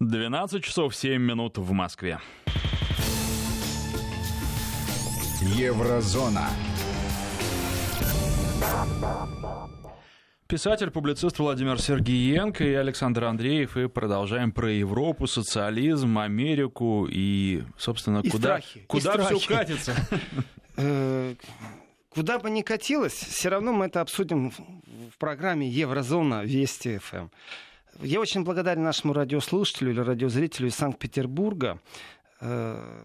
12 часов 7 минут в Москве. Еврозона. Писатель, публицист Владимир Сергеенко и Александр Андреев. И продолжаем про Европу, социализм, Америку и, собственно, И куда, страхи, и куда все страхи. катится. Э, Куда бы ни катилось, все равно мы это обсудим в- в программе Еврозона Вести ФМ. Я очень благодарен нашему радиослушателю или радиозрителю из Санкт-Петербурга, э,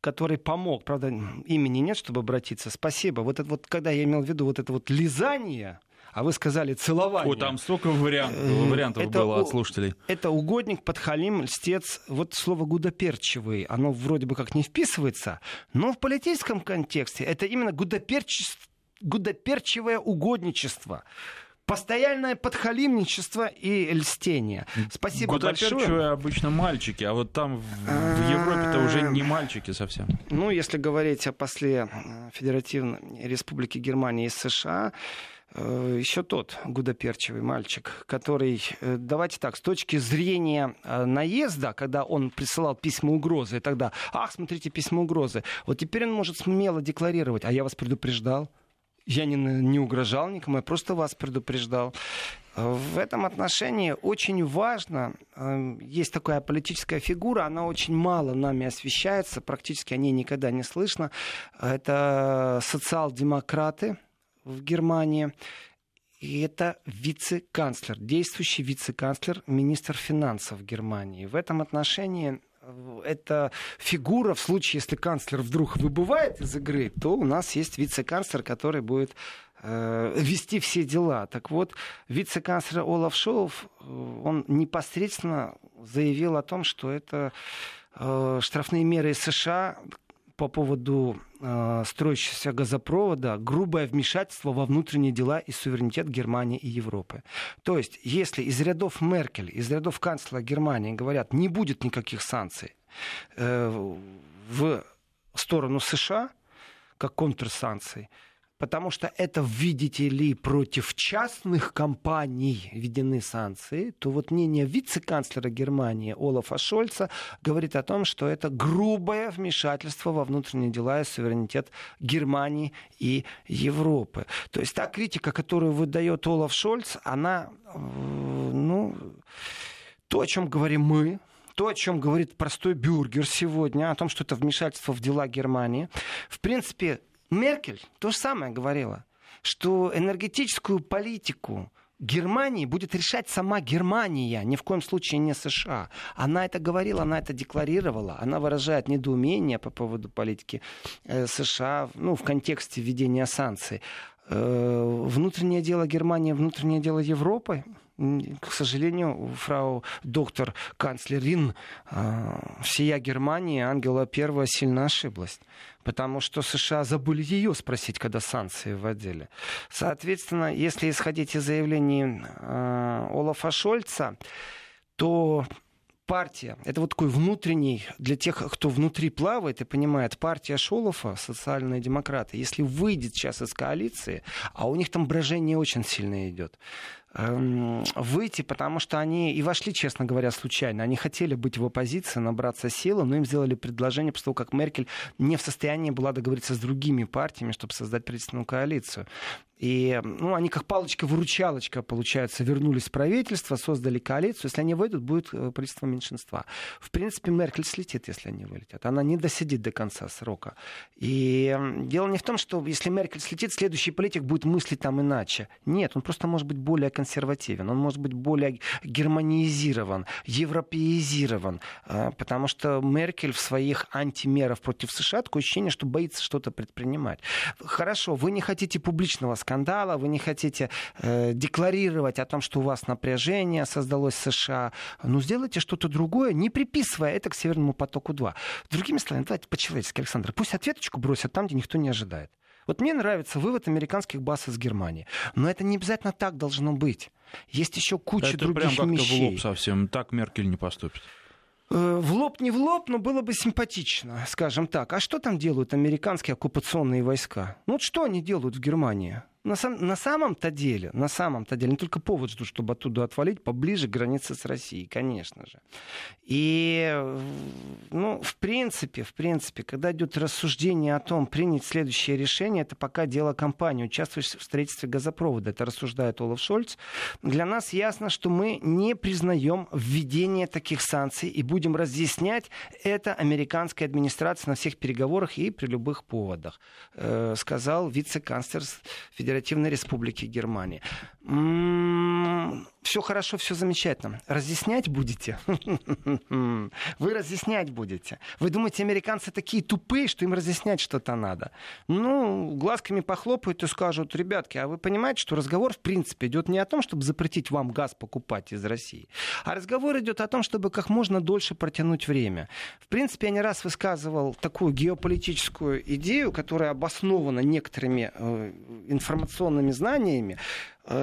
который помог. Правда, имени нет, чтобы обратиться. Спасибо. Вот это вот, когда я имел в виду вот это вот лизание, а вы сказали целование. О, там столько вариантов, Э, вариантов это было от слушателей. Это угодник, подхалим, льстец. Вот слово гудоперчивый, оно вроде бы как не вписывается, но в политическом контексте это именно гудоперчес- гудоперчивое угодничество. Постоянное подхалимничество и льстение. Спасибо Гудоперчивые большое. обычно мальчики, а вот там в, в Европе-то уже не мальчики совсем. Ну, если говорить о после э, Федеративной Республики Германии и США, э, еще тот гудоперчивый мальчик, который, э, давайте так, с точки зрения наезда, когда он присылал письма угрозы, и тогда, ах, смотрите, письма угрозы, вот теперь он может смело декларировать, а я вас предупреждал, я не, не угрожал никому, я просто вас предупреждал. В этом отношении очень важно, э, есть такая политическая фигура, она очень мало нами освещается, практически о ней никогда не слышно. Это социал-демократы в Германии. И это вице-канцлер, действующий вице-канцлер, министр финансов Германии. В этом отношении э, эта фигура, в случае, если канцлер вдруг выбывает из игры, то у нас есть вице-канцлер, который будет э, вести все дела. Так вот, вице-канцлер Олаф Шоуф, э, он непосредственно заявил о том, что это штрафные меры из США по поводу э, строящегося газопровода грубое вмешательство во внутренние дела и суверенитет Германии и Европы. То есть, если из рядов Меркель, из рядов канцлера Германии говорят, не будет никаких санкций э, в сторону США, как контрсанкций, потому что это, видите ли, против частных компаний введены санкции, то вот мнение вице-канцлера Германии Олафа Шольца говорит о том, что это грубое вмешательство во внутренние дела и суверенитет Германии и Европы. То есть та критика, которую выдает Олаф Шольц, она, э, ну, то, о чем говорим мы, то, о чем говорит простой бюргер сегодня, о том, что это вмешательство в дела Германии. В принципе, Меркель то же самое говорила, что энергетическую политику Германии будет решать сама Германия, ни в коем случае не США. Она это говорила, она это декларировала, она выражает недоумение по поводу политики э, США ну, в контексте введения санкций. Э, внутреннее дело Германии, внутреннее дело Европы. К сожалению, фрау доктор канцлерин э, всея Германии Ангела Первая сильно ошиблась. Потому что США забыли ее спросить, когда санкции вводили. Соответственно, если исходить из заявлений э, Олафа Шольца, то партия, это вот такой внутренний, для тех, кто внутри плавает и понимает, партия Шолофа, социальные демократы, если выйдет сейчас из коалиции, а у них там брожение очень сильно идет, выйти, потому что они и вошли, честно говоря, случайно. Они хотели быть в оппозиции, набраться силы, но им сделали предложение после того, как Меркель не в состоянии была договориться с другими партиями, чтобы создать правительственную коалицию. И ну, они как палочка-выручалочка, получается, вернулись в правительство, создали коалицию. Если они выйдут, будет э, правительство меньшинства. В принципе, Меркель слетит, если они вылетят. Она не досидит до конца срока. И м, дело не в том, что если Меркель слетит, следующий политик будет мыслить там иначе. Нет, он просто может быть более консервативен, он может быть более германизирован, европеизирован. э, Потому что Меркель в своих антимерах против США такое ощущение, что боится что-то предпринимать. Хорошо, вы не хотите публичного скандала, вы не хотите э, декларировать о том, что у вас напряжение создалось в США. Ну, сделайте что-то другое, не приписывая это к Северному потоку-2. Другими словами, давайте по-человечески, Александр, пусть ответочку бросят там, где никто не ожидает. Вот мне нравится вывод американских баз из Германии. Но это не обязательно так должно быть. Есть еще куча Это других прям как-то в вещей. лоб совсем. Так Меркель не поступит. Э, В лоб не в лоб, но было бы симпатично, скажем так. А что там делают американские оккупационные войска? Ну вот что они делают в Германии? На, сам, на самом-то деле, на самом-то деле, не только повод жду, чтобы оттуда отвалить, поближе к границе с Россией, конечно же. И, ну, в принципе, в принципе, когда идет рассуждение о том, принять следующее решение, это пока дело компании, участвующей в строительстве газопровода. Это рассуждает Олаф Шольц. Для нас ясно, что мы не признаем введение таких санкций и будем разъяснять это американской администрации на всех переговорах и при любых поводах, э, сказал вице-канцлер Федеративной Республики Германии. М-м, все хорошо, все замечательно. Разъяснять будете? Вы разъяснять будете. Вы думаете, американцы такие тупые, что им разъяснять что-то надо? Ну, глазками похлопают и скажут, ребятки, а вы понимаете, что разговор в принципе идет не о том, чтобы запретить вам газ покупать из России, а разговор идет о том, чтобы как можно дольше протянуть время. В принципе, я не раз высказывал такую геополитическую идею, которая обоснована некоторыми э, информационными знаниями,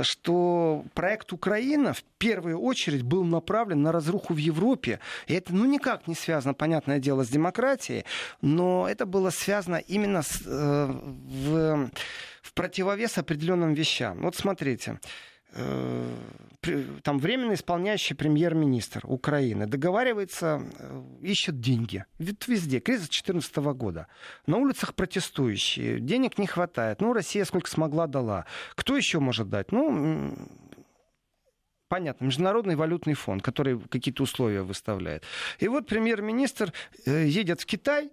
что проект Украина в первую очередь был направлен на разруху в Европе. И это ну, никак не связано, понятное дело, с демократией, но это было связано именно с, э, в, в противовес определенным вещам. Вот смотрите. Э, там временно исполняющий премьер-министр Украины договаривается, э, ищет деньги. Ведь везде. Кризис 2014 года. На улицах протестующие. Денег не хватает. Ну, Россия сколько смогла дала. Кто еще может дать? Ну, понятно, Международный валютный фонд, который какие-то условия выставляет. И вот премьер-министр э, едет в Китай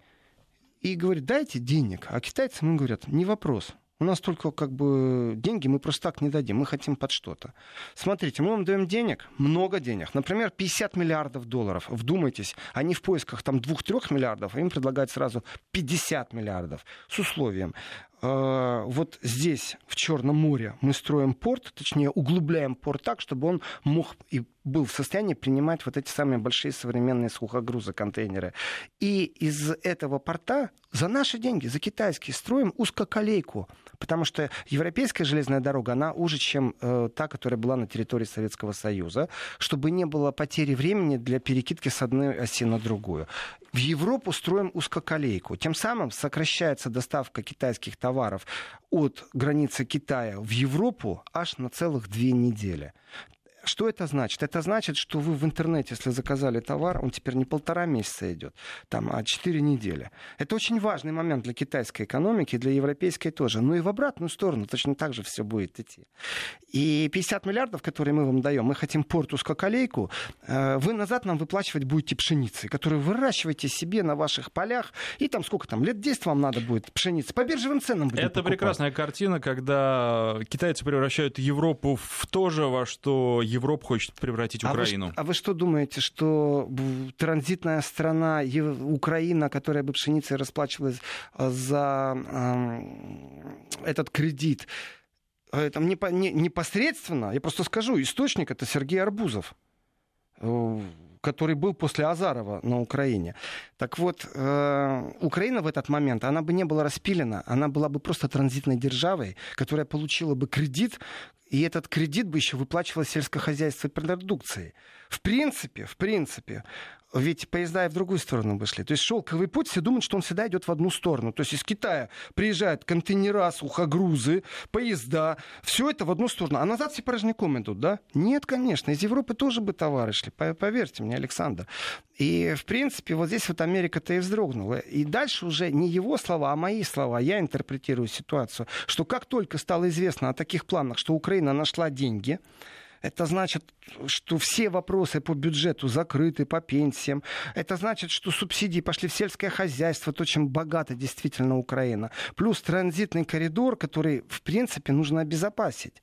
и говорит, дайте денег. А китайцы ему говорят, не вопрос. У нас только как бы деньги мы просто так не дадим, мы хотим под что-то. Смотрите, мы вам даем денег, много денег, например, 50 миллиардов долларов. Вдумайтесь, они в поисках там 2-3 миллиардов, а им предлагают сразу 50 миллиардов с условием. Э, вот здесь, в Черном море, мы строим порт, точнее, углубляем порт так, чтобы он мог и был в состоянии принимать вот эти самые большие современные сухогрузы, контейнеры. И из этого порта за наши деньги, за китайские, строим узкоколейку. Потому что европейская железная дорога, она уже, чем э, та, которая была на территории Советского Союза, чтобы не было потери времени для перекидки с одной оси на другую. В Европу строим узкоколейку. Тем самым сокращается доставка китайских товаров от границы Китая в Европу аж на целых две недели. Что это значит? Это значит, что вы в интернете, если заказали товар, он теперь не полтора месяца идет, там, а четыре недели. Это очень важный момент для китайской экономики, для европейской тоже. Но и в обратную сторону точно так же все будет идти. И 50 миллиардов, которые мы вам даем, мы хотим порту с коколейку, э, вы назад нам выплачивать будете пшеницей, которую выращиваете себе на ваших полях, и там сколько там, лет 10 вам надо будет пшеницы. По биржевым ценам будем Это покупать. прекрасная картина, когда китайцы превращают Европу в то же, во что Европа хочет превратить Украину. А вы, а вы что думаете, что транзитная страна Украина, которая бы пшеницей расплачивалась э, за э, этот кредит, э, там непосредственно, я просто скажу, источник это Сергей Арбузов э, который был после Азарова на Украине. Так вот, э, Украина в этот момент, она бы не была распилена, она была бы просто транзитной державой, которая получила бы кредит, и этот кредит бы еще выплачивалось сельскохозяйственной продукцией. В принципе, в принципе, ведь поезда и в другую сторону бы шли. То есть шелковый путь, все думают, что он всегда идет в одну сторону. То есть из Китая приезжают контейнера, сухогрузы, поезда, все это в одну сторону. А назад все порожняком идут, да? Нет, конечно. Из Европы тоже бы товары шли, поверьте мне, Александр. И, в принципе, вот здесь вот Америка-то и вздрогнула. И дальше уже не его слова, а мои слова. Я интерпретирую ситуацию, что как только стало известно о таких планах, что Украина нашла деньги, это значит, что все вопросы по бюджету закрыты, по пенсиям. Это значит, что субсидии пошли в сельское хозяйство, то, чем богата действительно Украина. Плюс транзитный коридор, который, в принципе, нужно обезопасить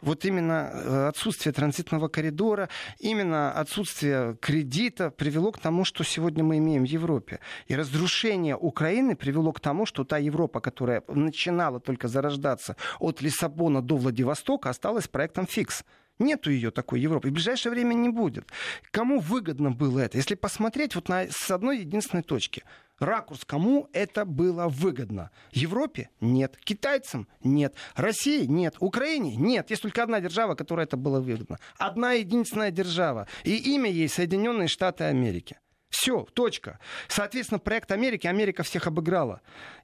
вот именно э, отсутствие транзитного коридора, именно отсутствие кредита привело к тому, что сегодня мы имеем в Европе. И разрушение Украины привело к тому, что та Европа, которая начинала только зарождаться от Лиссабона до Владивостока, осталась проектом фикс. Нету ее такой Европы. В ближайшее время не будет. Кому выгодно было это? Если посмотреть вот на, с одной единственной точки. Ракурс, кому это было выгодно? Европе? Нет. Китайцам? Нет. России? Нет. Украине? Нет. Есть только одна держава, которой это было выгодно. Одна единственная держава. И имя ей Соединенные Штаты Америки. Все, точка. Соответственно, проект Америки, Америка всех обыграла.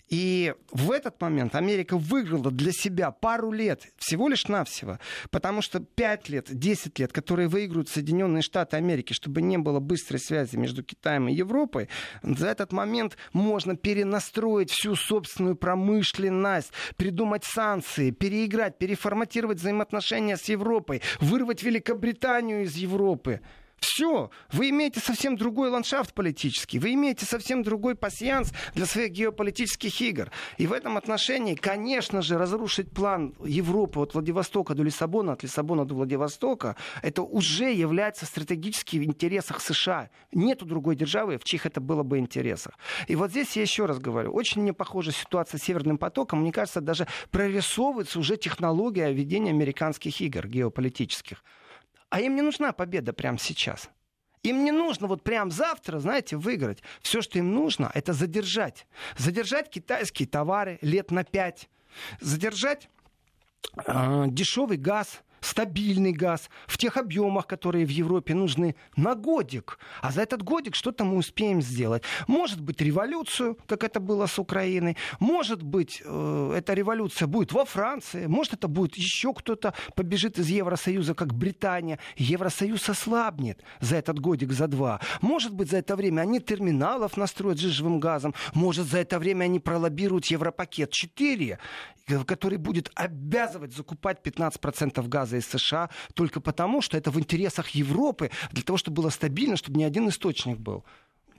И в этот момент Америка выиграла для себя пару лет, всего лишь навсего, потому что 5 лет, 10 лет, которые выигрывают Соединенные Штаты Америки, чтобы не было быстрой связи между Китаем и Европой, за этот момент можно перенастроить всю собственную промышленность, придумать санкции, переиграть, переформатировать взаимоотношения с Европой, вырвать Великобританию из Европы. Все, вы имеете совсем другой ландшафт политический, вы имеете совсем другой пассианс для своих геополитических игр. И в этом отношении, конечно же, разрушить план Европы от Владивостока до Лиссабона, от Лиссабона до Владивостока, это уже является стратегически в интересах США. Нету другой державы, в чьих это было бы интересах. И вот здесь я еще раз говорю, очень мне похожа ситуация с Северным потоком. Мне кажется, даже прорисовывается уже технология ведения американских игр геополитических. А им не нужна победа прямо сейчас. Им не нужно вот прям завтра, знаете, выиграть. Все, что им нужно, это задержать. Задержать китайские товары лет на пять. Задержать э, дешевый газ, стабильный газ в тех объемах, которые в Европе нужны на годик. А за этот годик что-то мы успеем сделать. Может быть, революцию, как это было с Украиной. Может быть, э, эта революция будет во Франции. Может, это будет еще кто-то побежит из Евросоюза, как Британия. Евросоюз ослабнет за этот годик, за два. Может быть, за это время они терминалов настроят жижевым газом. Может, за это время они пролоббируют Европакет 4, который будет обязывать закупать 15% газа из США только потому, что это в интересах Европы, для того, чтобы было стабильно, чтобы ни один источник был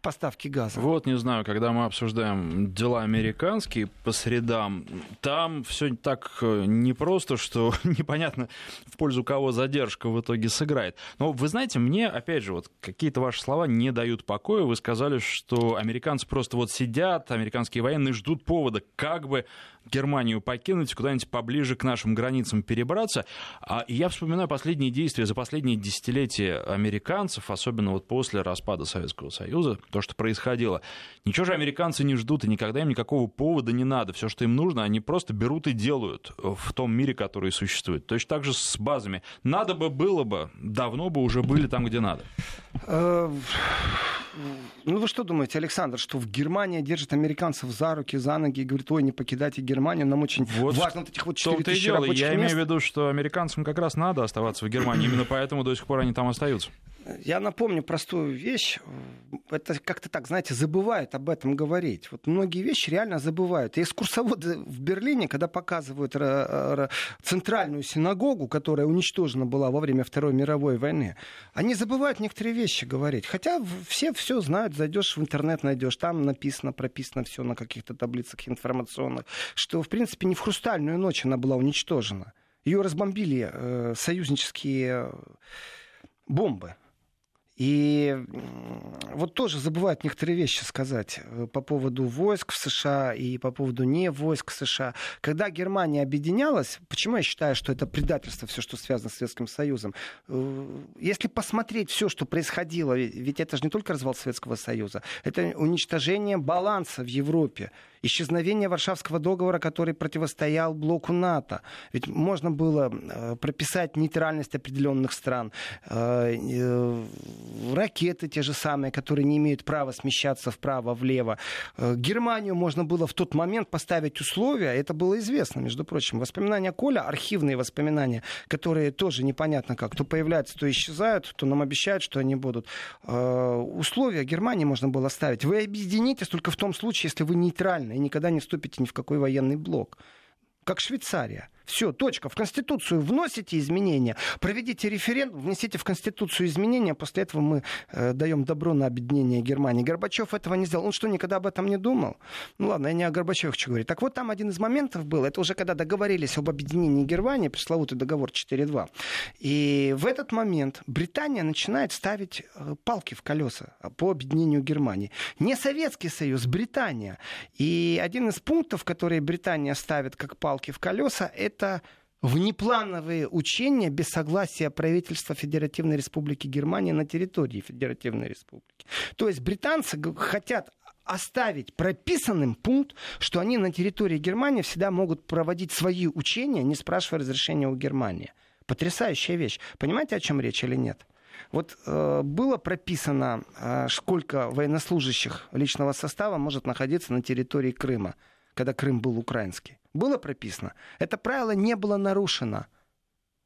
поставки газа. Вот, не знаю, когда мы обсуждаем дела американские по средам, там все так э, непросто, что непонятно, в пользу кого задержка в итоге сыграет. Но вы знаете, мне, опять же, вот какие-то ваши слова не дают покоя. Вы сказали, что американцы просто вот сидят, американские военные ждут повода, как бы Германию покинуть, куда-нибудь поближе к нашим границам перебраться. А я вспоминаю последние действия за последние десятилетия американцев, особенно вот после распада Советского Союза, то, что происходило. Ничего же американцы не ждут, и никогда им никакого повода не надо. Все, что им нужно, они просто берут и делают в том мире, который существует. Точно так же с базами. Надо бы было бы, давно бы уже были там, где надо. Э, ну вы что думаете, Александр, что в Германии держат американцев за руки, за ноги и говорит, ой, не покидайте Германию, нам очень вот важно вот этих вот 4 тысячи рабочих Я мест. имею в виду, что американцам как раз надо оставаться в Германии, именно поэтому до сих пор они там остаются. Я напомню простую вещь. Это как-то так, знаете, забывают об этом говорить. Вот многие вещи реально забывают. И экскурсоводы в Берлине, когда показывают центральную синагогу, которая уничтожена была во время Второй мировой войны, они забывают некоторые вещи говорить. Хотя все все знают, зайдешь в интернет, найдешь, там написано, прописано все на каких-то таблицах информационных, что, в принципе, не в хрустальную ночь она была уничтожена. Ее разбомбили э, союзнические бомбы. И вот тоже забывают некоторые вещи сказать э, по поводу войск в США и по поводу не войск в США. Когда Германия объединялась, почему я считаю, что это предательство, все, что связано с Советским Союзом? Э, если посмотреть все, что происходило, ведь это же не только развал Советского Союза, это уничтожение баланса в Европе исчезновение Варшавского договора, который противостоял блоку НАТО. Ведь можно было э, прописать нейтральность определенных стран, ракеты те же самые, которые не имеют права смещаться вправо-влево. Германию можно было в тот момент поставить условия, это было известно, между прочим. Воспоминания Коля, архивные воспоминания, которые тоже непонятно как, то появляются, то исчезают, то нам обещают, что они будут. Условия Германии можно было ставить. Вы объединитесь только в том случае, если вы нейтральны и никогда не вступите ни в какой военный блок. Как Швейцария. Все, точка. В Конституцию вносите изменения, проведите референдум, внесите в Конституцию изменения, после этого мы э, даем добро на объединение Германии. Горбачев этого не сделал. Он что, никогда об этом не думал? Ну ладно, я не о Горбачеве хочу говорить. Так вот, там один из моментов был, это уже когда договорились об объединении Германии, пресловутый договор 4.2. И в этот момент Британия начинает ставить э, палки в колеса по объединению Германии. Не Советский Союз, Британия. И один из пунктов, которые Британия ставит как палки в колеса, это это внеплановые учения без согласия правительства Федеративной Республики Германия на территории Федеративной Республики. То есть британцы хотят оставить прописанным пункт, что они на территории Германии всегда могут проводить свои учения, не спрашивая разрешения у Германии. Потрясающая вещь. Понимаете, о чем речь или нет? Вот э, было прописано, э, сколько военнослужащих личного состава может находиться на территории Крыма, когда Крым был украинский. Было прописано. Это правило не было нарушено.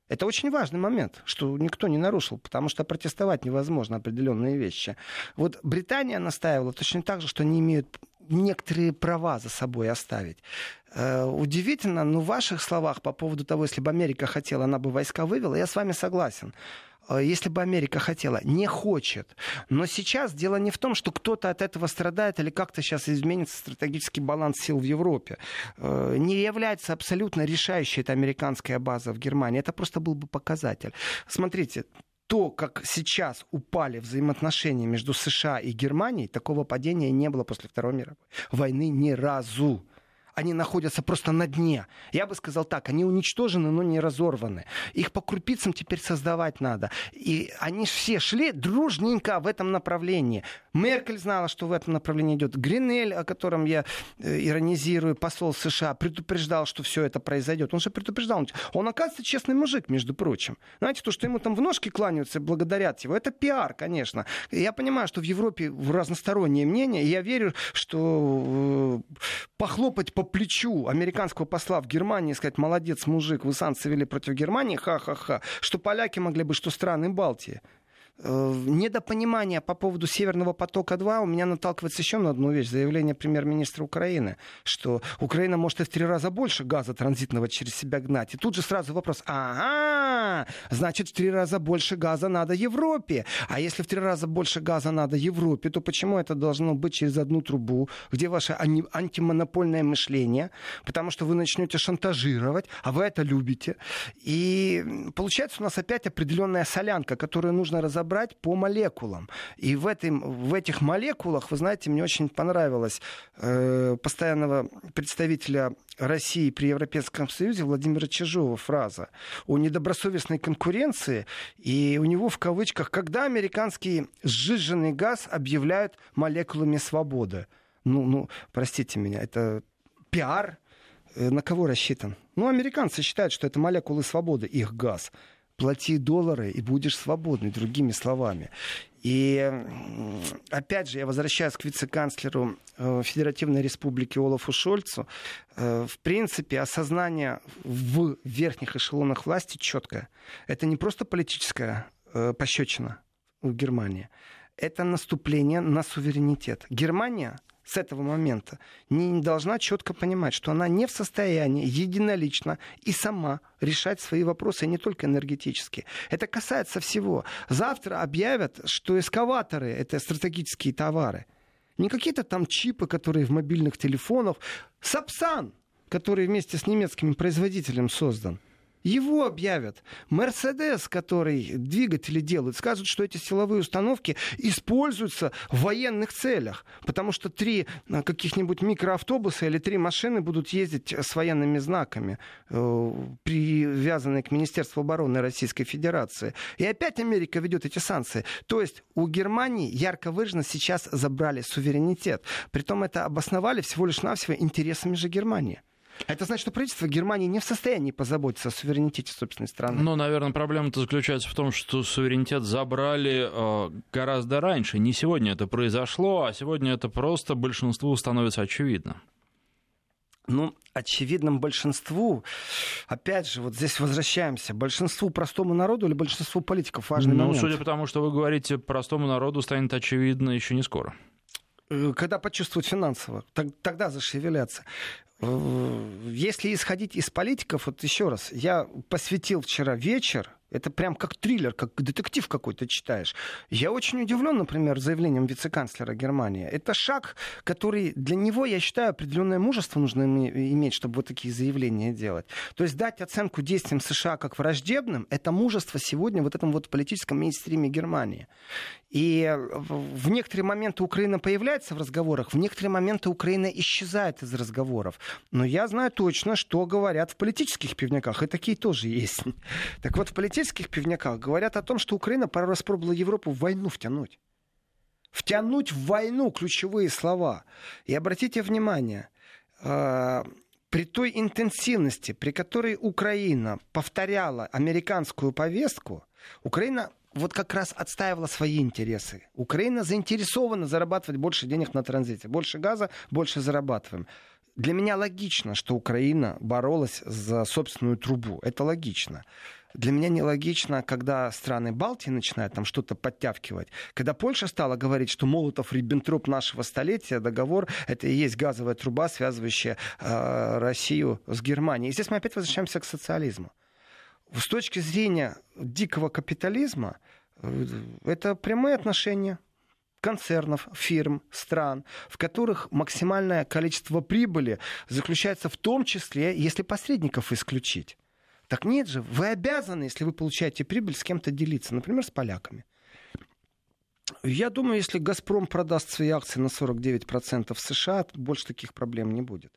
Это очень важный момент, что никто не нарушил, потому что протестовать невозможно определенные вещи. Вот Британия настаивала точно так же, что они имеют некоторые права за собой оставить. Э, удивительно, но в ваших словах по поводу того, если бы Америка хотела, она бы войска вывела, я с вами согласен если бы Америка хотела, не хочет. Но сейчас дело не в том, что кто-то от этого страдает или как-то сейчас изменится стратегический баланс сил в Европе. Э, не является абсолютно решающей эта американская база в Германии. Это просто был бы показатель. Смотрите, то, как сейчас упали взаимоотношения между США и Германией, такого падения не было после Второй мировой войны ни разу они находятся просто на дне. Я бы сказал так, они уничтожены, но не разорваны. Их по крупицам теперь создавать надо. И они все шли дружненько в этом направлении. Меркель знала, что в этом направлении идет. Гринель, о котором я э, иронизирую, посол США, предупреждал, что все это произойдет. Он же предупреждал. Он, оказывается, честный мужик, между прочим. Знаете, то, что ему там в ножки кланяются и благодарят его, это пиар, конечно. Я понимаю, что в Европе разностороннее мнение, я верю, что э, похлопать по плечу американского посла в Германии и сказать, молодец, мужик, вы санкции вели против Германии, ха-ха-ха, что поляки могли бы, что страны Балтии. Э, недопонимание по поводу Северного потока-2 у меня наталкивается еще на одну вещь. Заявление премьер-министра Украины, что Украина может и в три раза больше газа транзитного через себя гнать. И тут же сразу вопрос, ага, значит в три раза больше газа надо Европе. А если в три раза больше газа надо Европе, то почему это должно быть через одну трубу, где ваше антимонопольное мышление? Потому что вы начнете шантажировать, а вы это любите. И получается у нас опять определенная солянка, которую нужно разобрать разобрать по молекулам. И в, этом, в этих молекулах, вы знаете, мне очень понравилось э, постоянного представителя России при Европейском Союзе Владимира Чижова фраза о недобросовестной конкуренции. И у него в кавычках, когда американский сжиженный газ объявляют молекулами свободы. Ну, ну, простите меня, это пиар, э, на кого рассчитан? Ну, американцы считают, что это молекулы свободы, их газ плати доллары и будешь свободный, другими словами. И опять же, я возвращаюсь к вице-канцлеру э, Федеративной Республики Олафу Шольцу. Э, в принципе, осознание в верхних эшелонах власти четкое. Это не просто политическая э, пощечина в Германии. Это наступление на суверенитет. Германия с этого момента не должна четко понимать, что она не в состоянии единолично и сама решать свои вопросы, не только энергетические. Это касается всего. Завтра объявят, что эскаваторы — это стратегические товары. Не какие-то там чипы, которые в мобильных телефонах. Сапсан, который вместе с немецким производителем создан — его объявят. Мерседес, который двигатели делает, скажут, что эти силовые установки используются в военных целях, потому что три а, каких-нибудь микроавтобуса или три машины будут ездить с военными знаками, э, привязанные к Министерству обороны Российской Федерации. И опять Америка ведет эти санкции. То есть у Германии ярко выраженно сейчас забрали суверенитет. Притом это обосновали всего лишь навсего интересами же Германии. Это значит, что правительство Германии не в состоянии позаботиться о суверенитете собственной страны. Ну, наверное, проблема-то заключается в том, что суверенитет забрали э, гораздо раньше. Не сегодня это произошло, а сегодня это просто большинству становится очевидно. Ну, очевидным большинству, опять же, вот здесь возвращаемся, большинству простому народу или большинству политиков важный ну, момент? Ну, судя по тому, что вы говорите, простому народу станет очевидно еще не скоро. Э, когда почувствуют финансово, тогда зашевелятся. Если исходить из политиков, вот еще раз, я посвятил вчера вечер это прям как триллер, как детектив какой-то читаешь. Я очень удивлен, например, заявлением вице-канцлера Германии. Это шаг, который для него, я считаю, определенное мужество нужно иметь, чтобы вот такие заявления делать. То есть дать оценку действиям США как враждебным, это мужество сегодня в этом вот политическом мейнстриме Германии. И в некоторые моменты Украина появляется в разговорах, в некоторые моменты Украина исчезает из разговоров. Но я знаю точно, что говорят в политических пивняках, и такие тоже есть. Так вот, в политических пивняках говорят о том, что Украина пару раз пробовала Европу в войну втянуть. Втянуть в войну ключевые слова. И обратите внимание, э, при той интенсивности, при которой Украина повторяла американскую повестку, Украина вот как раз отстаивала свои интересы. Украина заинтересована зарабатывать больше денег на транзите. Больше газа, больше зарабатываем. Для меня логично, что Украина боролась за собственную трубу. Это логично. Для меня нелогично, когда страны Балтии начинают там что-то подтягивать. Когда Польша стала говорить, что Молотов-Риббентроп нашего столетия, договор, это и есть газовая труба, связывающая э, Россию с Германией. И здесь мы опять возвращаемся к социализму. С точки зрения дикого капитализма, э, это прямые отношения концернов, фирм, стран, в которых максимальное количество прибыли заключается в том числе, если посредников исключить. Так нет же, вы обязаны, если вы получаете прибыль, с кем-то делиться, например, с поляками. Я думаю, если «Газпром» продаст свои акции на 49% в США, больше таких проблем не будет.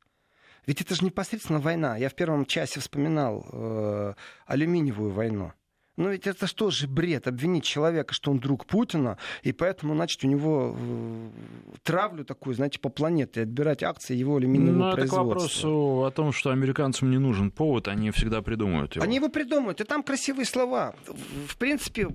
Ведь это же непосредственно война. Я в первом часе вспоминал э, алюминиевую войну. Но ведь это что же бред, обвинить человека, что он друг Путина, и поэтому, значит, у него э, травлю такую, знаете, по планете, отбирать акции его алюминиевого ну, производства. Это к вопросу о том, что американцам не нужен повод, они всегда придумают его. Они его придумают, и там красивые слова. В принципе,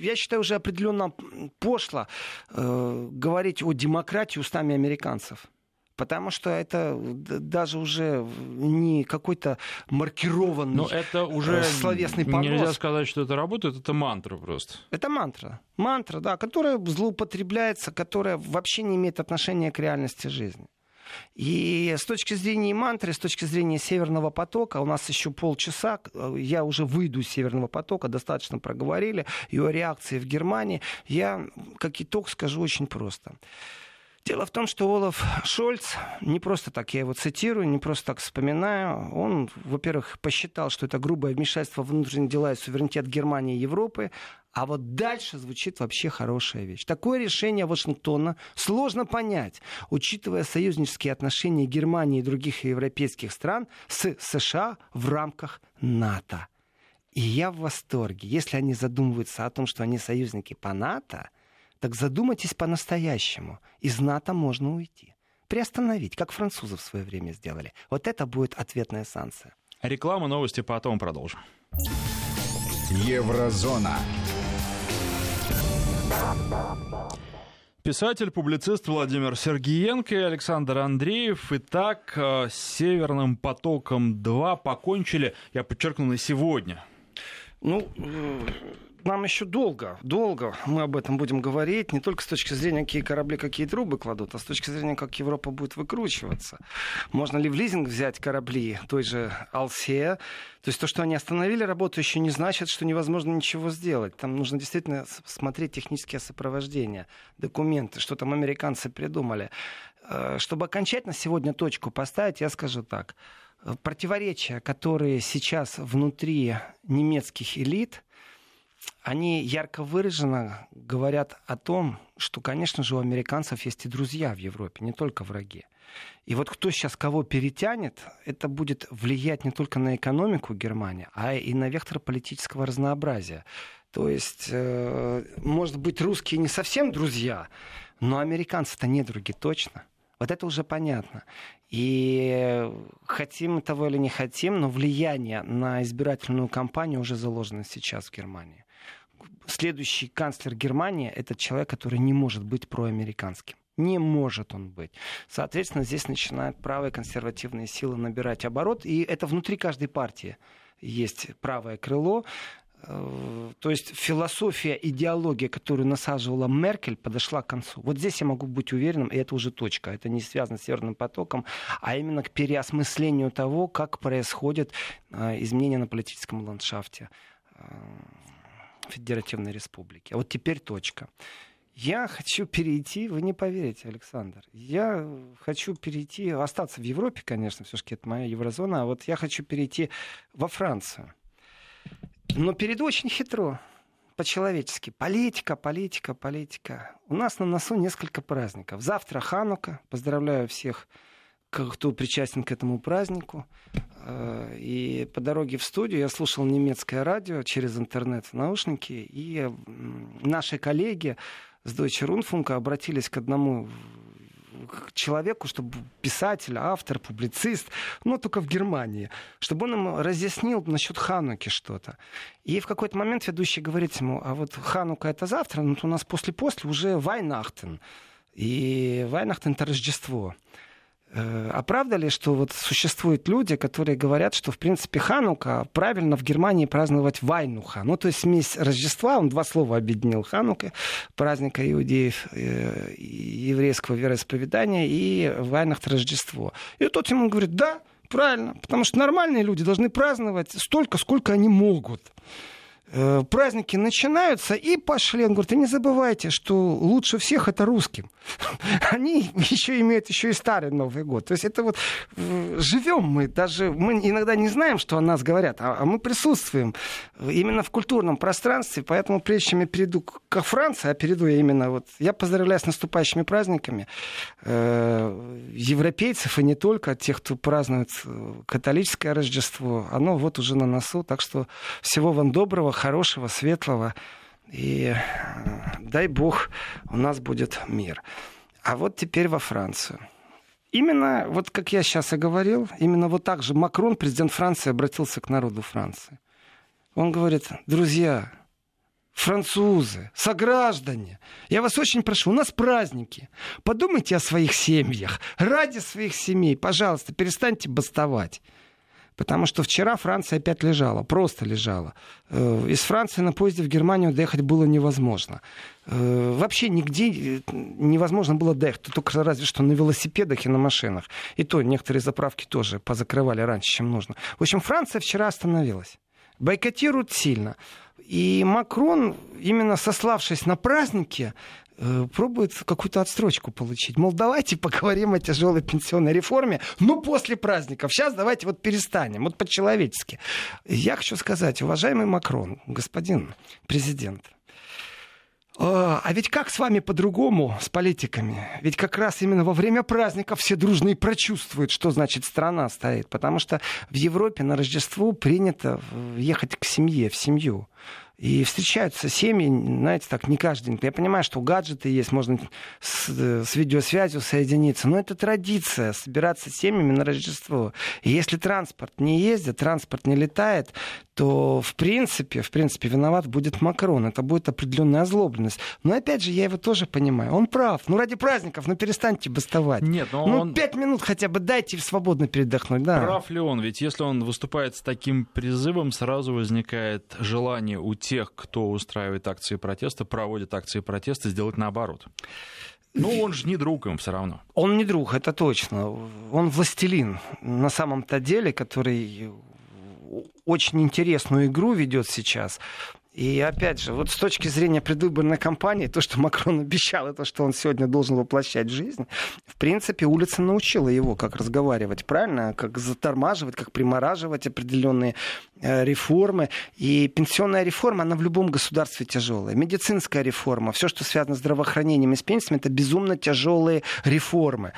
я считаю, уже определенно пошло э, говорить о демократии устами американцев. Потому что это даже уже не какой-то маркированный Но это уже э, словесный понос. Нельзя сказать, что это работает, это мантра просто. Это мантра. Мантра, да, которая злоупотребляется, которая вообще не имеет отношения к реальности жизни. И с точки зрения мантры, с точки зрения Северного потока, у нас еще полчаса, я уже выйду из Северного потока, достаточно проговорили, и о реакции в Германии. Я, как итог, скажу очень просто. Дело в том, что Олаф Шольц, не просто так я его цитирую, не просто так вспоминаю, он, во-первых, посчитал, что это грубое вмешательство в внутренние дела и суверенитет Германии и Европы, а вот дальше звучит вообще хорошая вещь. Такое решение Вашингтона сложно понять, учитывая союзнические отношения Германии и других европейских стран с США в рамках НАТО. И я в восторге. Если они задумываются о том, что они союзники по НАТО, так задумайтесь по-настоящему. Из НАТО можно уйти. Приостановить, как французы в свое время сделали. Вот это будет ответная санкция. Реклама, новости, потом продолжим. Еврозона. Писатель, публицист Владимир Сергиенко и Александр Андреев. Итак, э, с «Северным потоком-2» покончили, я подчеркну, на сегодня. Ну, нам еще долго, долго мы об этом будем говорить, не только с точки зрения, какие корабли, какие трубы кладут, а с точки зрения, как Европа будет выкручиваться. Можно ли в лизинг взять корабли той же Алсея? То есть то, что они остановили работу, еще не значит, что невозможно ничего сделать. Там нужно действительно смотреть технические сопровождения, документы, что там американцы придумали. Э, чтобы окончательно сегодня точку поставить, я скажу так. Противоречия, которые сейчас внутри немецких элит, они ярко выраженно говорят о том, что, конечно же, у американцев есть и друзья в Европе, не только враги. И вот кто сейчас кого перетянет, это будет влиять не только на экономику Германии, а и на вектор политического разнообразия. То есть, э, может быть, русские не совсем друзья, но американцы-то не недруги точно. Вот это уже понятно. И хотим того или не хотим, но влияние на избирательную кампанию уже заложено сейчас в Германии следующий канцлер Германии — это человек, который не может быть проамериканским. Не может он быть. Соответственно, здесь начинают правые консервативные силы набирать оборот, и это внутри каждой партии есть правое крыло. Э, то есть философия, идеология, которую насаживала Меркель, подошла к концу. Вот здесь я могу быть уверенным, и это уже точка. Это не связано с Северным потоком, а именно к переосмыслению того, как происходят э, изменения на политическом ландшафте э, Федеративной Республики. А вот теперь точка. Я хочу перейти, вы не поверите, Александр, я хочу перейти, остаться в Европе, конечно, все-таки это моя еврозона, а вот я хочу перейти во Францию. Но перейду очень хитро, по-человечески. Политика, политика, политика. У нас на носу несколько праздников. Завтра Ханука. Поздравляю всех кто причастен к этому празднику. Э, и по дороге в студию я слушал немецкое радио через интернет наушники, и наши коллеги с Deutsche Rundfunk обратились к одному человеку, чтобы писатель, автор, публицист, но только в Германии, чтобы он ему разъяснил насчет Хануки что-то. И в какой-то момент ведущий говорит ему, а вот Ханука это завтра, но у нас после-после уже Вайнахтен. И Вайнахтен это Рождество. Э, а что вот существуют люди, которые говорят, что, в принципе, Ханука правильно в Германии праздновать Вайнуха? Ну, то есть смесь Рождества, он два слова объединил Ханука, праздника иудеев, э, еврейского вероисповедания, и Вайнахт Рождество. И тот ему говорит, да, правильно, потому что нормальные люди должны праздновать столько, сколько они могут. Э, праздники начинаются и пошли. Он говорит, и не забывайте, что лучше всех это русским. Они еще имеют еще и старый Новый год. То есть это вот э, живем мы, даже мы иногда не знаем, что о нас говорят, а, а мы присутствуем именно в культурном пространстве. Поэтому прежде чем я перейду к Франции, а перейду я именно вот, я поздравляю с наступающими праздниками э, европейцев и не только тех, кто празднует католическое Рождество. Оно вот уже на носу. Так что всего вам доброго, хорошего, светлого. И э, дай бог, у нас будет мир. А вот теперь во Францию. Именно, вот как я сейчас и говорил, именно вот так же Макрон, президент Франции, обратился к народу Франции. Он говорит, друзья, французы, сограждане, я вас очень прошу, у нас праздники. Подумайте о своих семьях. Ради своих семей, пожалуйста, перестаньте бастовать. Потому что вчера Франция опять лежала, просто лежала. Э, из Франции на поезде в Германию доехать было невозможно. Э, вообще нигде э, невозможно было доехать, только разве что на велосипедах и на машинах. И то некоторые заправки тоже позакрывали раньше, чем нужно. В общем, Франция вчера остановилась. Бойкотируют сильно. И Макрон, именно сославшись на праздники, Э, пробует какую-то отстрочку получить. Мол, давайте поговорим о тяжелой пенсионной реформе, но после праздников. Сейчас давайте вот перестанем, вот по-человечески. Я хочу сказать, уважаемый Макрон, господин президент, а, а ведь как с вами по-другому, с политиками? Ведь как раз именно во время праздников все дружно и прочувствуют, что значит страна стоит. Потому что в Европе на Рождество принято ехать к семье, в семью. И встречаются семьи, знаете, так не каждый день. Я понимаю, что гаджеты есть, можно с, с видеосвязью соединиться, но это традиция собираться с семьями на Рождество. И если транспорт не ездит, транспорт не летает, то в принципе, в принципе, виноват будет Макрон. Это будет определенная озлобленность. Но опять же, я его тоже понимаю. Он прав. Ну, ради праздников, ну перестаньте бастовать. Нет, но ну, он... пять минут хотя бы дайте свободно передохнуть. Да. Прав ли он? Ведь если он выступает с таким призывом, сразу возникает желание у тех, кто устраивает акции протеста, проводит акции протеста, сделать наоборот. Ну, он же не друг им все равно. Он не друг, это точно. Он властелин на самом-то деле, который очень интересную игру ведет сейчас. И опять же, вот с точки зрения предвыборной кампании, то, что Макрон обещал, это что он сегодня должен воплощать в жизнь, в принципе, улица научила его, как разговаривать правильно, как затормаживать, как примораживать определенные э, реформы. И пенсионная реформа, она в любом государстве тяжелая. Медицинская реформа, все, что связано с здравоохранением и с пенсиями, это безумно тяжелые реформы.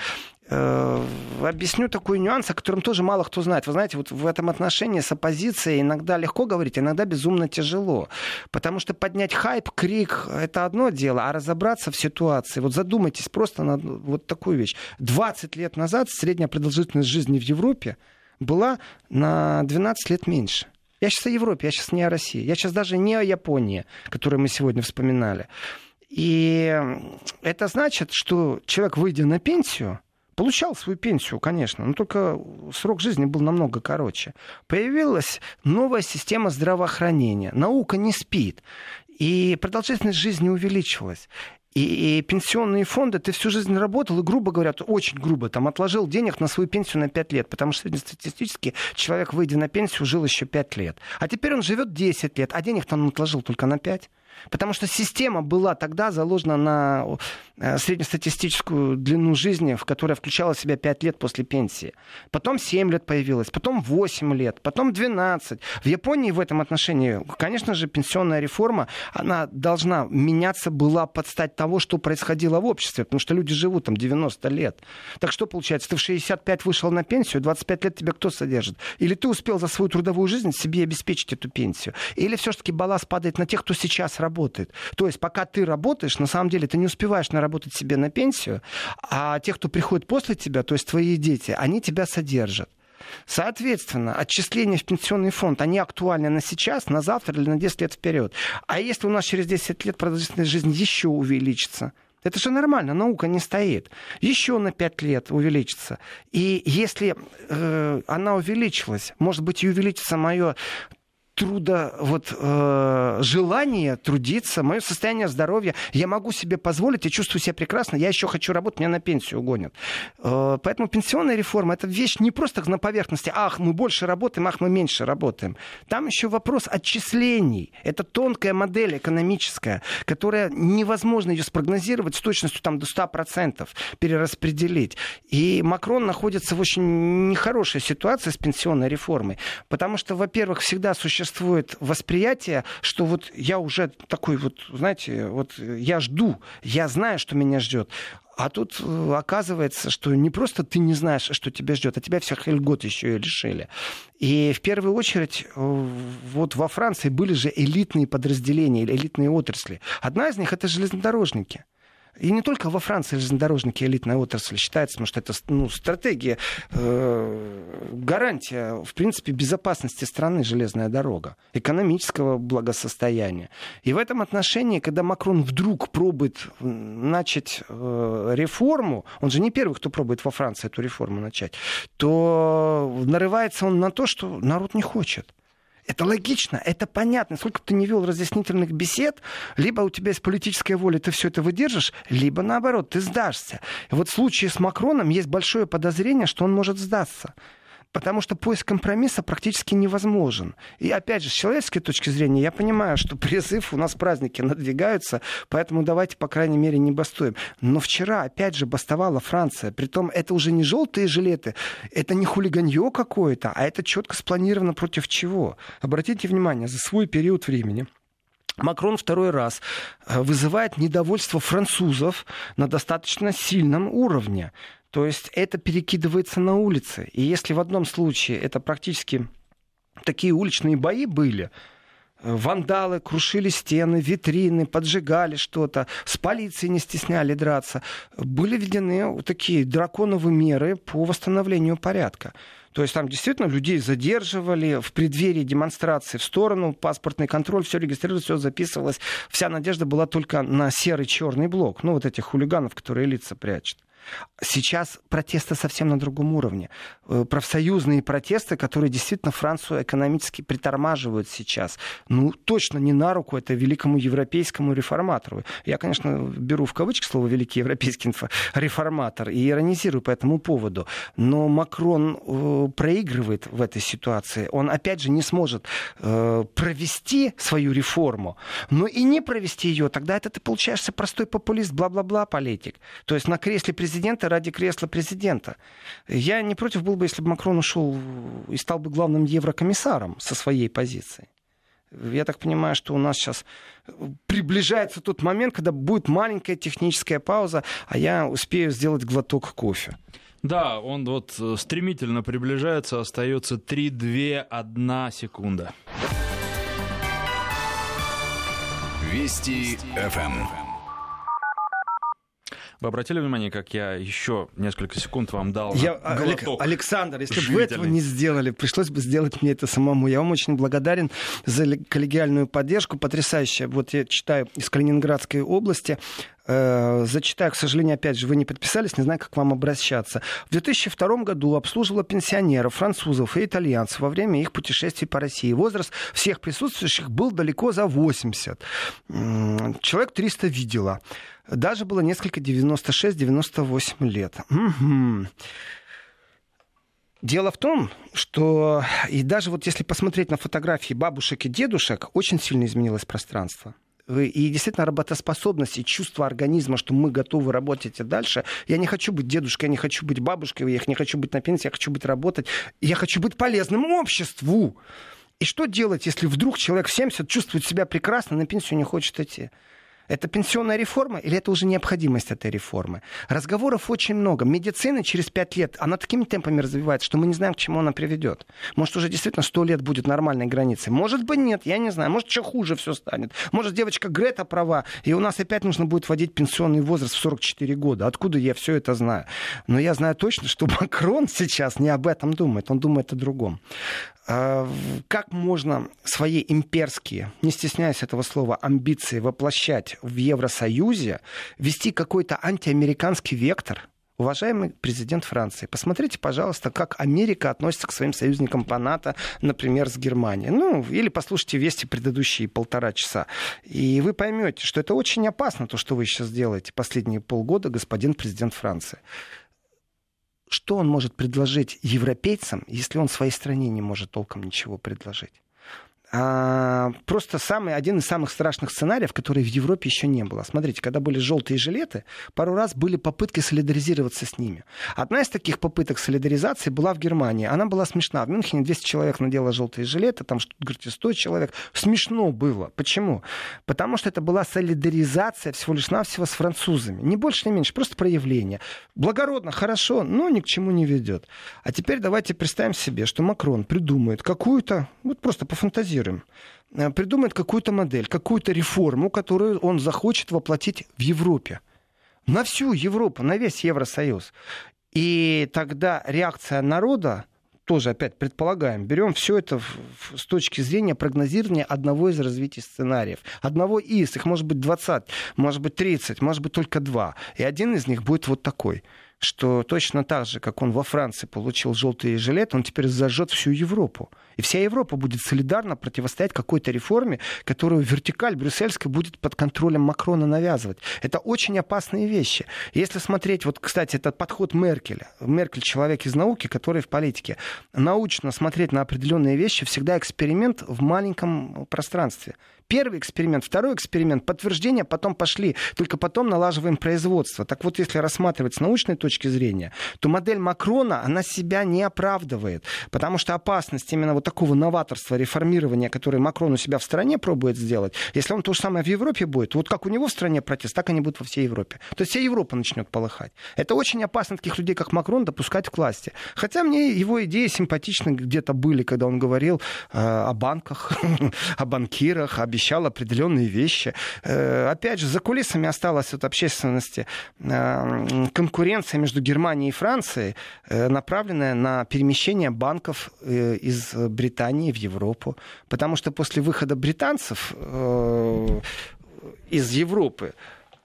Э, объясню такой нюанс, о котором тоже мало кто знает. Вы знаете, вот в этом отношении с оппозицией иногда легко говорить, иногда безумно тяжело. Потому что поднять хайп, крик — это одно дело, а разобраться в ситуации. Вот задумайтесь просто на вот такую вещь. 20 лет назад средняя продолжительность жизни в Европе была на 12 лет меньше. Я сейчас о Европе, я сейчас не о России. Я сейчас даже не о Японии, которую мы сегодня вспоминали. И это значит, что человек, выйдя на пенсию, Получал свою пенсию, конечно, но только срок жизни был намного короче. Появилась новая система здравоохранения. Наука не спит. И продолжительность жизни увеличилась. И, и пенсионные фонды, ты всю жизнь работал и, грубо говоря, очень грубо, там отложил денег на свою пенсию на 5 лет, потому что среднестатистически человек, выйдя на пенсию, жил еще 5 лет. А теперь он живет 10 лет, а денег он отложил только на 5. Потому что система была тогда заложена на э, среднестатистическую длину жизни, в которой включала в себя 5 лет после пенсии. Потом 7 лет появилось, потом 8 лет, потом 12. В Японии в этом отношении, конечно же, пенсионная реформа, она должна меняться была под стать того, что происходило в обществе, потому что люди живут там 90 лет. Так что получается, ты в 65 вышел на пенсию, 25 лет тебя кто содержит? Или ты успел за свою трудовую жизнь себе обеспечить эту пенсию? Или все-таки балласт падает на тех, кто сейчас работает? Работает. То есть пока ты работаешь, на самом деле ты не успеваешь наработать себе на пенсию, а те, кто приходит после тебя, то есть твои дети, они тебя содержат. Соответственно, отчисления в пенсионный фонд, они актуальны на сейчас, на завтра или на 10 лет вперед. А если у нас через 10 лет продолжительность жизни еще увеличится, это же нормально, наука не стоит. Еще на 5 лет увеличится. И если э, она увеличилась, может быть, и увеличится мое труда, вот, э, желание трудиться, мое состояние здоровья, я могу себе позволить, я чувствую себя прекрасно, я еще хочу работать, меня на пенсию гонят. Э, поэтому пенсионная реформа это вещь не просто на поверхности, ах, мы больше работаем, ах, мы меньше работаем. Там еще вопрос отчислений. Это тонкая модель экономическая, которая невозможно ее спрогнозировать с точностью там, до 100% перераспределить. И Макрон находится в очень нехорошей ситуации с пенсионной реформой, потому что, во-первых, всегда существует существует восприятие, что вот я уже такой вот, знаете, вот я жду, я знаю, что меня ждет. А тут э, оказывается, что не просто ты не знаешь, что тебя ждет, а тебя всех льгот еще и лишили. И в первую очередь э, вот во Франции были же элитные подразделения, элитные отрасли. Одна из них это железнодорожники. И не только во Франции железнодорожники элитная отрасль считается, потому что это ну, стратегия, э, гарантия, в принципе, безопасности страны железная дорога, экономического благосостояния. И в этом отношении, когда Макрон вдруг пробует начать э, реформу, он же не первый, кто пробует во Франции эту реформу начать, то нарывается он на то, что народ не хочет. Это логично, это понятно. Сколько ты не вел разъяснительных бесед, либо у тебя есть политическая воля, ты все это выдержишь, либо наоборот, ты сдашься. И вот в случае с Макроном есть большое подозрение, что он может сдаться потому что поиск компромисса практически невозможен. И опять же, с человеческой точки зрения, я понимаю, что призыв, у нас праздники надвигаются, поэтому давайте, по крайней мере, не бастуем. Но вчера, опять же, бастовала Франция. Притом это уже не желтые жилеты, это не хулиганье какое-то, а это четко спланировано против чего. Обратите внимание, за свой период времени Макрон второй раз э, вызывает недовольство французов на достаточно сильном уровне. То есть это перекидывается на улицы. И если в одном случае это практически такие уличные бои были, э, вандалы крушили стены, витрины, поджигали что-то, с полицией не стесняли драться, были введены такие драконовые меры по восстановлению порядка. То есть там действительно людей задерживали в преддверии демонстрации в сторону, паспортный контроль, все регистрировалось, все записывалось. Вся надежда была только на серый черный блок, ну вот этих хулиганов, которые лица прячут. Сейчас протесты совсем на другом уровне. Э, профсоюзные протесты, которые действительно Францию экономически притормаживают сейчас. Ну, точно не на руку это великому европейскому реформатору. Я, конечно, беру в кавычки слово «великий европейский реформатор» и иронизирую по этому поводу. Но Макрон э, проигрывает в этой ситуации. Он, опять же, не сможет э, провести свою реформу, но и не провести ее. Тогда это ты получаешься простой популист, бла-бла-бла политик. То есть на кресле президента президента ради кресла президента. Я не против был бы, если бы Макрон ушел и стал бы главным еврокомиссаром со своей позиции. Я так понимаю, что у нас сейчас приближается тот момент, когда будет маленькая техническая пауза, а я успею сделать глоток кофе. Да, он вот э, стремительно приближается, остается 3, 2, 1 секунда. Вести ФМ. Вы обратили внимание, как я еще несколько секунд вам дал я, глоток Александр, если бы вы этого не сделали, пришлось бы сделать мне это самому. Я вам очень благодарен за коллегиальную поддержку, потрясающая. Вот я читаю из Калининградской области, э, зачитаю, к сожалению, опять же, вы не подписались, не знаю, как к вам обращаться. В 2002 году обслуживала пенсионеров, французов и итальянцев во время их путешествий по России. Возраст всех присутствующих был далеко за 80. Человек 300 видела. Даже было несколько 96-98 лет. Дело в том, что и даже вот если посмотреть на фотографии бабушек и дедушек, очень сильно изменилось пространство. И действительно работоспособность и чувство организма, что мы готовы работать и дальше. Я не хочу быть дедушкой, я не хочу быть бабушкой, я не хочу быть на пенсии, я хочу быть работать. Я хочу быть полезным обществу. И что делать, если вдруг человек в 70 чувствует себя прекрасно, на пенсию не хочет идти? Это пенсионная реформа или это уже необходимость этой реформы? Разговоров очень много. Медицина через пять лет, она такими темпами развивается, что мы не знаем, к чему она приведет. Может, уже действительно сто лет будет нормальной границей. Может быть, нет, я не знаю. Может, еще хуже все станет. Может, девочка Грета права, и у нас опять нужно будет вводить пенсионный возраст в 44 года. Откуда я все это знаю? Но я знаю точно, что Макрон сейчас не об этом думает. Он думает о другом. А, как можно свои имперские, не стесняясь этого слова, амбиции воплощать в Евросоюзе, вести какой-то антиамериканский вектор? Уважаемый президент Франции, посмотрите, пожалуйста, как Америка относится к своим союзникам по НАТО, например, с Германией. Ну, или послушайте вести предыдущие полтора часа. И вы поймете, что это очень опасно, то, что вы сейчас делаете последние полгода, господин президент Франции что он может предложить европейцам, если он своей стране не может толком ничего предложить? А, просто самый, один из самых страшных сценариев, который в Европе еще не было. Смотрите, когда были желтые жилеты, пару раз были попытки солидаризироваться с ними. Одна из таких попыток солидаризации была в Германии. Она была смешна. В Мюнхене 200 человек надела желтые жилеты, там в Штутгарте 100 человек. Смешно было. Почему? Потому что это была солидаризация всего лишь навсего с французами. Не больше, не меньше, просто проявление. Благородно, хорошо, но ни к чему не ведет. А теперь давайте представим себе, что Макрон придумает какую-то, вот просто пофантазируем, фантазируем, э, придумает какую-то модель, какую-то реформу, которую он захочет воплотить в Европе. На всю Европу, на весь Евросоюз. И тогда реакция народа, тоже опять предполагаем, берем все это с точки зрения прогнозирования одного из развития сценариев. Одного из, их может быть 20, может быть 30, может быть только два. И один из них будет вот такой что точно так же, как он во Франции получил желтый жилет, он теперь зажжет всю Европу. И вся Европа будет солидарно противостоять какой-то реформе, которую вертикаль брюссельская будет под контролем Макрона навязывать. Это очень опасные вещи. Если смотреть, вот, кстати, этот подход Меркеля. Меркель человек из науки, который в политике. Научно смотреть на определенные вещи всегда эксперимент в маленьком пространстве. Первый эксперимент, второй эксперимент, подтверждение, потом пошли. Только потом налаживаем производство. Так вот, если рассматривать с научной точки зрения, то модель Макрона, она себя не оправдывает. Потому что опасность именно вот такого новаторства, реформирования, которое Макрон у себя в стране пробует сделать, если он то же самое в Европе будет, вот как у него в стране протест, так они будут во всей Европе. То есть вся Европа начнет полыхать. Это очень опасно таких людей, как Макрон, допускать к власти. Хотя мне его идеи симпатичны где-то были, когда он говорил э, о банках, о банкирах, об обещал определенные вещи. Э, опять же, за кулисами осталась от общественности э, конкуренция между Германией и Францией, э, направленная на перемещение банков из Британии в Европу. Потому что после выхода британцев из Европы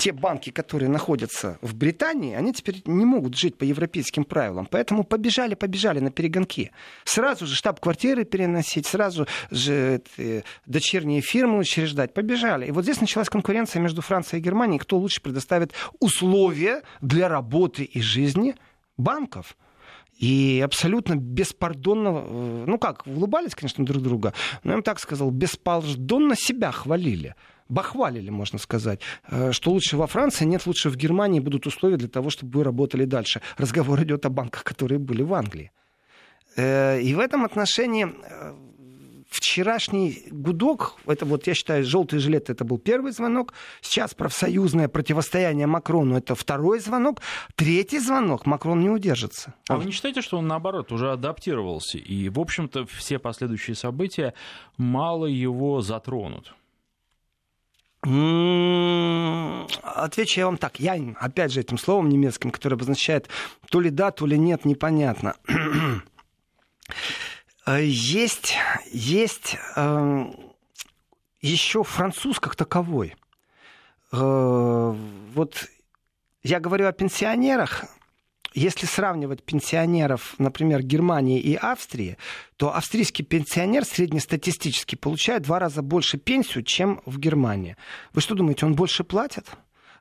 те банки, которые находятся в Британии, они теперь не могут жить по европейским правилам. Поэтому побежали, побежали на перегонки. Сразу же штаб-квартиры переносить, сразу же э, дочерние фирмы учреждать. Побежали. И вот здесь началась конкуренция между Францией и Германией, кто лучше предоставит условия для работы и жизни банков. И абсолютно беспардонно, э, ну как, улыбались, конечно, друг друга, но я им так сказал, беспардонно себя хвалили бахвалили, можно сказать, э, что лучше во Франции, нет, лучше в Германии будут условия для того, чтобы вы работали дальше. Разговор идет о банках, которые были в Англии. Э, и в этом отношении э, вчерашний гудок, это вот, я считаю, желтый жилет, это был первый звонок. Сейчас профсоюзное противостояние Макрону, это второй звонок. Третий звонок, Макрон не удержится. А вы не считаете, что он, наоборот, уже адаптировался? И, в общем-то, все последующие события мало его затронут? Отвечу я вам так. Я, опять же, этим словом немецким, которое обозначает то ли да, то ли нет, непонятно. есть, есть э, еще француз как таковой. Э, вот я говорю о пенсионерах, если сравнивать пенсионеров, например, Германии и Австрии, то австрийский пенсионер среднестатистически получает в два раза больше пенсию, чем в Германии. Вы что думаете, он больше платит?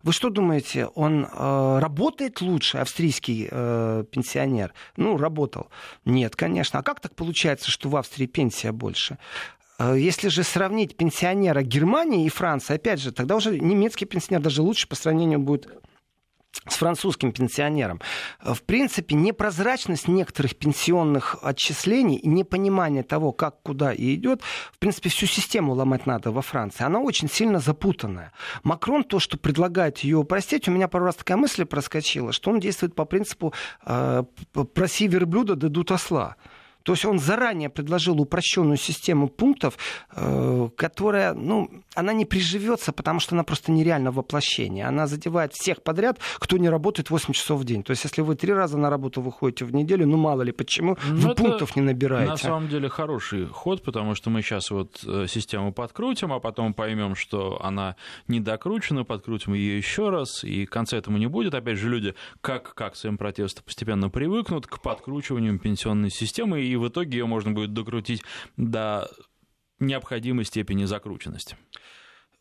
Вы что думаете, он э, работает лучше, австрийский э, пенсионер? Ну, работал. Нет, конечно. А как так получается, что в Австрии пенсия больше? Э, если же сравнить пенсионера Германии и Франции, опять же, тогда уже немецкий пенсионер даже лучше по сравнению будет с французским пенсионером. В принципе, непрозрачность некоторых пенсионных отчислений и непонимание того, как куда и идет, в принципе, всю систему ломать надо во Франции. Она очень сильно запутанная. Макрон то, что предлагает ее упростить, у меня пару раз такая мысль проскочила, что он действует по принципу э, «проси верблюда, дадут осла». То есть он заранее предложил упрощенную систему пунктов, э, которая, ну, она не приживется, потому что она просто нереально воплощение. Она задевает всех подряд, кто не работает 8 часов в день. То есть если вы три раза на работу выходите в неделю, ну мало ли почему, Но вы пунктов не набираете. На самом деле хороший ход, потому что мы сейчас вот э, систему подкрутим, а потом поймем, что она недокручена, подкрутим ее еще раз, и конца этому не будет. Опять же, люди как к акциям протеста постепенно привыкнут к подкручиванию пенсионной системы, и в итоге ее можно будет докрутить до необходимой степени закрученности.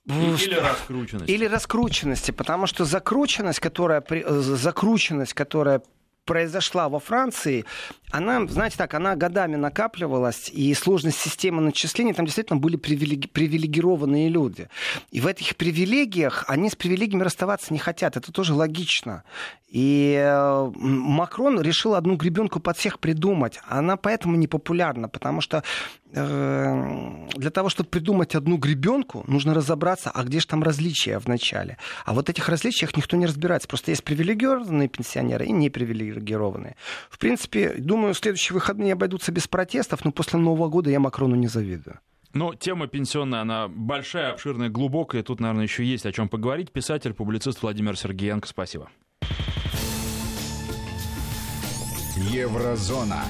Или раскрученности. Или раскрученности, потому что закрученность, которая, э, закрученность, которая произошла во Франции, она, знаете так, она годами накапливалась, и сложность системы начислений, там действительно были привилеги- привилегированные люди. И в этих привилегиях, они с привилегиями расставаться не хотят, это тоже логично. И э, Макрон решил одну гребенку под всех придумать. Она поэтому не популярна, потому что э, для того, чтобы придумать одну гребенку, нужно разобраться, а где же там различия в начале. А вот этих различиях никто не разбирается. Просто есть привилегированные пенсионеры и непривилегированные. В принципе, думаю, следующие выходные обойдутся без протестов, но после Нового года я Макрону не завидую. Но тема пенсионная, она большая, обширная, глубокая. Тут, наверное, еще есть о чем поговорить. Писатель, публицист Владимир Сергеенко. Спасибо. Еврозона.